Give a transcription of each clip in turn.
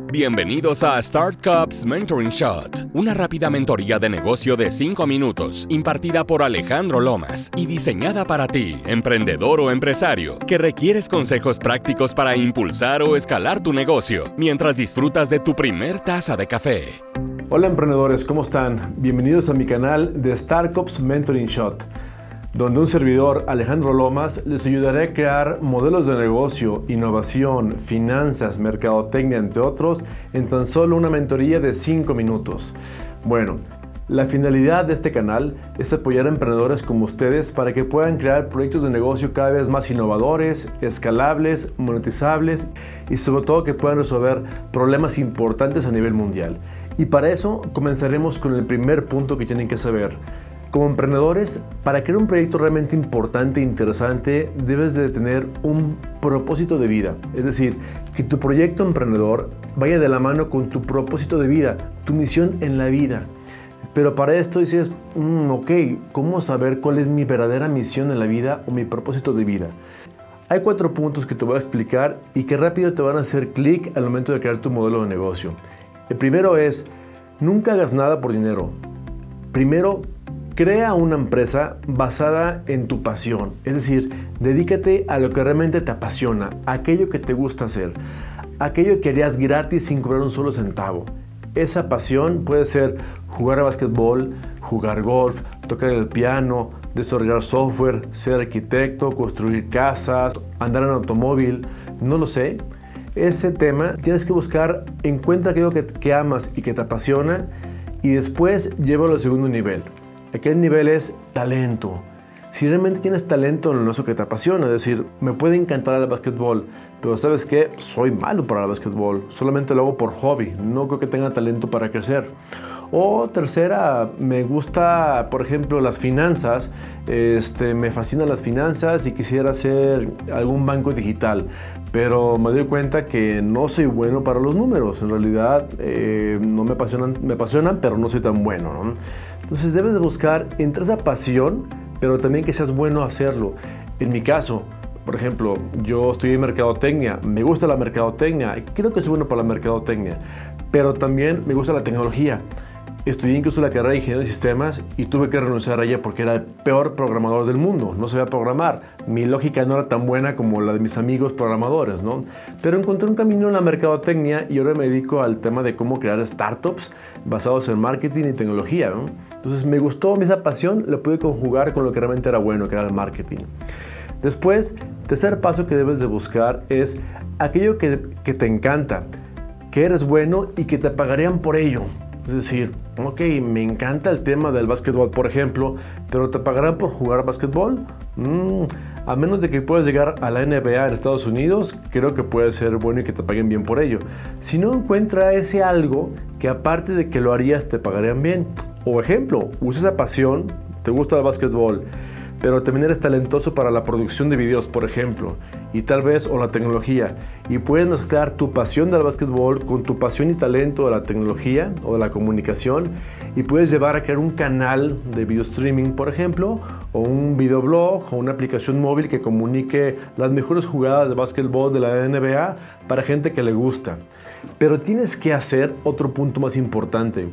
Bienvenidos a Startups Mentoring Shot, una rápida mentoría de negocio de 5 minutos, impartida por Alejandro Lomas y diseñada para ti, emprendedor o empresario, que requieres consejos prácticos para impulsar o escalar tu negocio mientras disfrutas de tu primer taza de café. Hola emprendedores, ¿cómo están? Bienvenidos a mi canal de Startups Mentoring Shot donde un servidor, Alejandro Lomas, les ayudaré a crear modelos de negocio, innovación, finanzas, mercadotecnia, entre otros, en tan solo una mentoría de 5 minutos. Bueno, la finalidad de este canal es apoyar a emprendedores como ustedes para que puedan crear proyectos de negocio cada vez más innovadores, escalables, monetizables y sobre todo que puedan resolver problemas importantes a nivel mundial. Y para eso comenzaremos con el primer punto que tienen que saber. Como emprendedores, para crear un proyecto realmente importante e interesante, debes de tener un propósito de vida. Es decir, que tu proyecto emprendedor vaya de la mano con tu propósito de vida, tu misión en la vida. Pero para esto dices, mm, ok, ¿cómo saber cuál es mi verdadera misión en la vida o mi propósito de vida? Hay cuatro puntos que te voy a explicar y que rápido te van a hacer clic al momento de crear tu modelo de negocio. El primero es, nunca hagas nada por dinero. Primero, Crea una empresa basada en tu pasión, es decir, dedícate a lo que realmente te apasiona, aquello que te gusta hacer, aquello que harías gratis sin cobrar un solo centavo. Esa pasión puede ser jugar a básquetbol, jugar golf, tocar el piano, desarrollar software, ser arquitecto, construir casas, andar en automóvil, no lo sé. Ese tema tienes que buscar, encuentra aquello que, amas y que te apasiona y después llévalo al segundo nivel. Aquel nivel es talento. Si realmente tienes talento en eso que te apasiona, es decir, me puede encantar el básquetbol, pero sabes que soy malo para el básquetbol, solamente lo hago por hobby, no creo que tenga talento para crecer. O tercera, me gusta, por ejemplo, las finanzas, este, me fascinan las finanzas y quisiera hacer algún banco digital, pero me doy cuenta que no soy bueno para los números, en realidad eh, no me apasionan, me apasionan, pero no soy tan bueno. Entonces debes de buscar entre esa pasión, pero también que seas bueno hacerlo. En mi caso, por ejemplo, yo en mercadotecnia, me gusta la mercadotecnia, creo que soy bueno para la mercadotecnia, pero también me gusta la tecnología. Estudié incluso la carrera de ingeniería de sistemas y tuve que renunciar a ella porque era el peor programador del mundo. No sabía programar. Mi lógica no era tan buena como la de mis amigos programadores, ¿no? Pero encontré un camino en la mercadotecnia y ahora me dedico al tema de cómo crear startups basados en marketing y tecnología, ¿no? Entonces me gustó esa pasión, la pude conjugar con lo que realmente era bueno, que era el marketing. Después, tercer paso que debes de buscar es aquello que, que te encanta, que eres bueno y que te pagarían por ello. Es decir, ok, me encanta el tema del básquetbol, por ejemplo, pero ¿te pagarán por jugar básquetbol? Mm, a menos de que puedas llegar a la NBA en Estados Unidos, creo que puede ser bueno y que te paguen bien por ello. Si no encuentra ese algo que aparte de que lo harías te pagarían bien. O ejemplo, usa esa pasión, te gusta el básquetbol pero también eres talentoso para la producción de videos, por ejemplo, y tal vez o la tecnología, y puedes mezclar tu pasión del básquetbol con tu pasión y talento de la tecnología o de la comunicación, y puedes llevar a crear un canal de video streaming, por ejemplo, o un videoblog o una aplicación móvil que comunique las mejores jugadas de básquetbol de la NBA para gente que le gusta. Pero tienes que hacer otro punto más importante.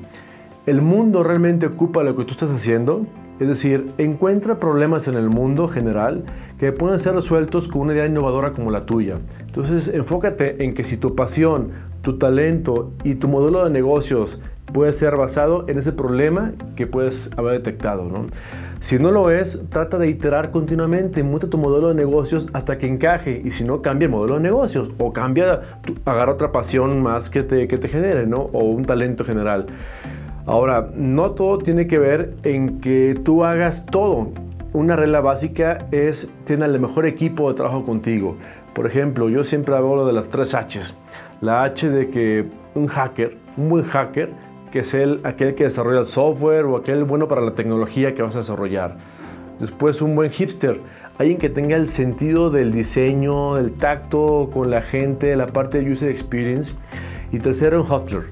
¿El mundo realmente ocupa lo que tú estás haciendo? Es decir, encuentra problemas en el mundo general que pueden ser resueltos con una idea innovadora como la tuya. Entonces, enfócate en que si tu pasión, tu talento y tu modelo de negocios puede ser basado en ese problema que puedes haber detectado. Si no lo es, trata de iterar continuamente, muta tu modelo de negocios hasta que encaje y si no, cambia el modelo de negocios o cambia, agarra otra pasión más que te, que te genere ¿no? o un talento general. Ahora, no todo tiene que ver en que tú hagas todo. Una regla básica es tener el mejor equipo de trabajo contigo. Por ejemplo, yo siempre hablo de las tres H's. La H de que un hacker un buen hacker, que es el, aquel que desarrolla el software o aquel bueno para la tecnología que vas a desarrollar. Después un buen hipster, alguien que tenga el sentido del diseño, el tacto con la gente, la parte de user experience. Y tercero, un hustler.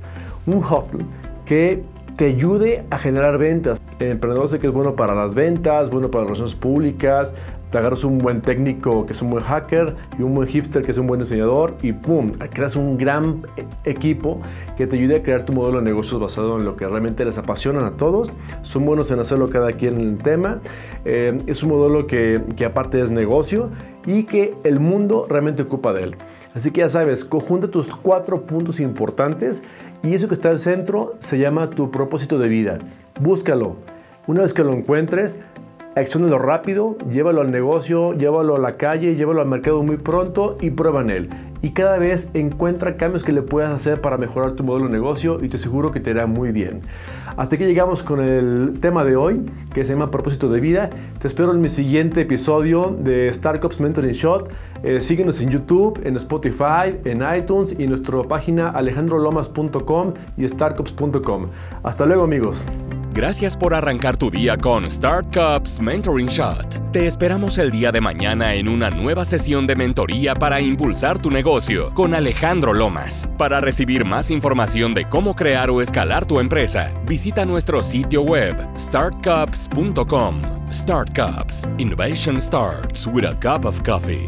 Un hustler que te ayude a generar ventas. El emprendedor sé que es bueno para las ventas, bueno para las relaciones públicas, te agarras un buen técnico que es un buen hacker y un buen hipster que es un buen diseñador y ¡pum! Creas un gran equipo que te ayude a crear tu modelo de negocios basado en lo que realmente les apasiona a todos. Son buenos en hacerlo cada quien en el tema. Eh, es un modelo que, que aparte es negocio y que el mundo realmente ocupa de él. Así que ya sabes, conjunta tus cuatro puntos importantes y eso que está al centro se llama tu propósito de vida. Búscalo. Una vez que lo encuentres, acciónalo rápido, llévalo al negocio, llévalo a la calle, llévalo al mercado muy pronto y prueba en él. Y cada vez encuentra cambios que le puedas hacer para mejorar tu modelo de negocio y te aseguro que te irá muy bien. Hasta aquí llegamos con el tema de hoy, que se llama propósito de vida. Te espero en mi siguiente episodio de Startups Mentoring Shot. Eh, síguenos en YouTube, en Spotify, en iTunes y en nuestra página alejandrolomas.com y startups.com. Hasta luego amigos. Gracias por arrancar tu día con Startups Mentoring Shot. Te esperamos el día de mañana en una nueva sesión de mentoría para impulsar tu negocio con Alejandro Lomas. Para recibir más información de cómo crear o escalar tu empresa, visita nuestro sitio web startcups.com. Startcups. Innovation starts with a cup of coffee.